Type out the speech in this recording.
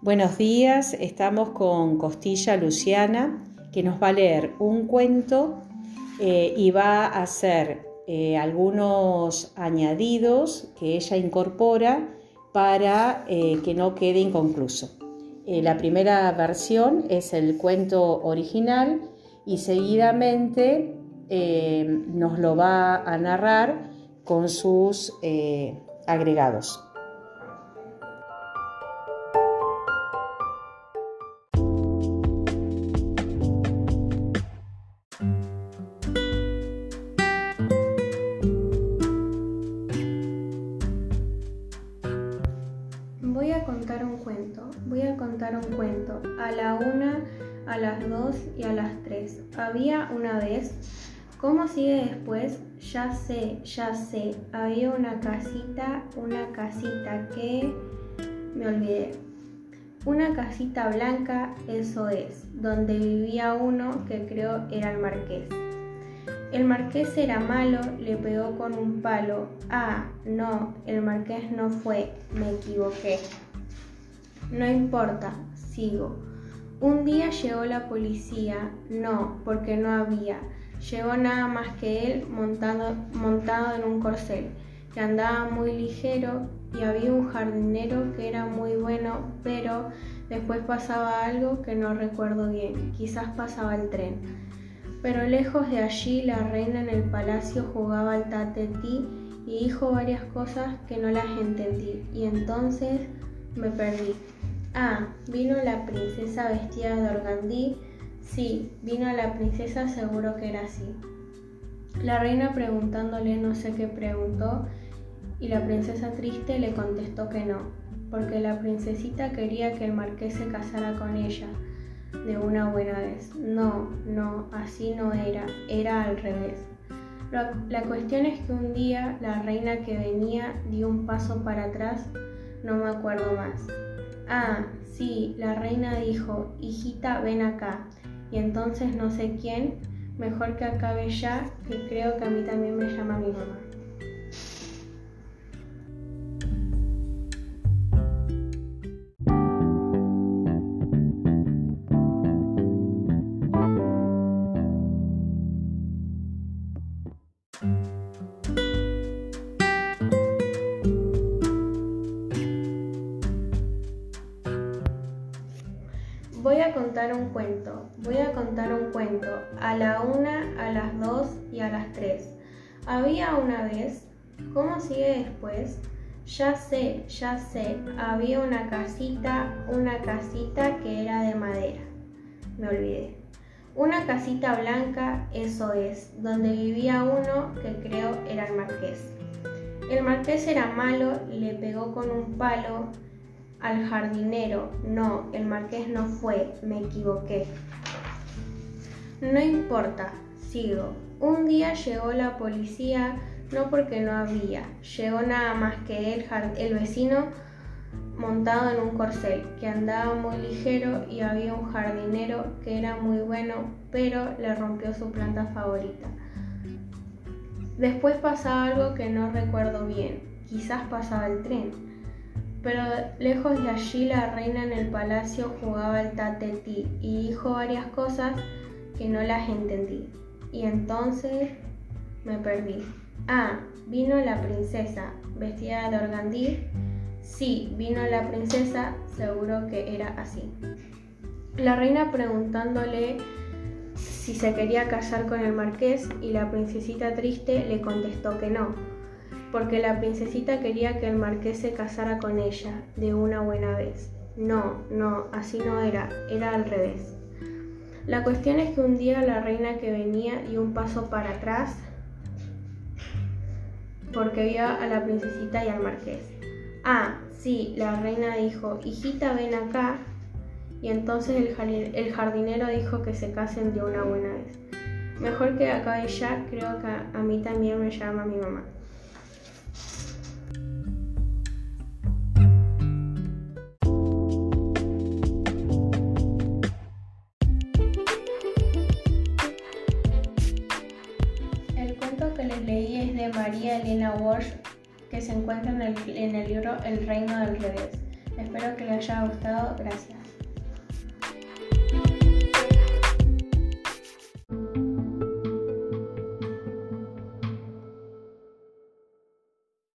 Buenos días, estamos con Costilla Luciana, que nos va a leer un cuento eh, y va a hacer eh, algunos añadidos que ella incorpora para eh, que no quede inconcluso. la primera versión es el cuento original y seguidamente nos lo va a narrar con sus agregados. Voy a contar un cuento. A la una, a las dos y a las tres. Había una vez. ¿Cómo sigue después? Ya sé, ya sé. Había una casita, una casita que... Me olvidé. Una casita blanca, eso es, donde vivía uno que creo era el marqués. El marqués era malo, le pegó con un palo. Ah, no, el marqués no fue, me equivoqué. No importa, sigo. Un día llegó la policía, no, porque no había. Llegó nada más que él montado, montado en un corcel, que andaba muy ligero y había un jardinero que era muy bueno, pero después pasaba algo que no recuerdo bien, quizás pasaba el tren. Pero lejos de allí la reina en el palacio jugaba al tatetí y dijo varias cosas que no las entendí y entonces me perdí. Ah, vino la princesa vestida de organdí. Sí, vino la princesa seguro que era así. La reina preguntándole no sé qué preguntó y la princesa triste le contestó que no, porque la princesita quería que el marqués se casara con ella de una buena vez. No, no, así no era, era al revés. La, cuestión es que un día la reina que venía dio un paso para atrás, no me acuerdo más. Ah, sí, la reina dijo, hijita, ven acá. Y entonces no sé quién, mejor que acabe ya, que creo que a mí también me llama mi mamá. Contar un cuento, voy a contar un cuento, a la una, a las dos y a las tres. Había una vez, ¿cómo sigue después? Ya sé, ya sé, había una casita, una casita que era de madera. Me olvidé. Una casita blanca, eso es, donde vivía uno que creo era el marqués. El marqués era malo, le pegó con un palo, al jardinero. No, el marqués no fue, me equivoqué. No importa, sigo. Un día llegó la policía, no porque no había, llegó nada más que el, el vecino montado en un corcel, que andaba muy ligero y había un jardinero que era muy bueno, pero le rompió su planta favorita. Después pasaba algo que no recuerdo bien, quizás pasaba el tren. Pero lejos de allí la reina en el palacio jugaba al tatetí y dijo varias cosas que no las entendí. Y entonces me perdí. Ah, vino la princesa, vestida de organdí. Sí, vino la princesa, seguro que era así. La reina preguntándole si se quería casar con el marqués y la princesita triste le contestó que no porque la princesita quería que el marqués se casara con ella de una buena vez. No, no, así no era, era al revés. La cuestión es que un día la reina que venía dio un paso para atrás porque vio a la princesita y al marqués. Ah, sí, la reina dijo, hijita, ven acá. Y entonces el jardinero dijo que se casen de una buena vez. Mejor que acabe ya, creo que a mí también me llama mi mamá. María Elena Walsh que se encuentra en el, libro El Reino del Revés. Espero que les haya gustado. Gracias.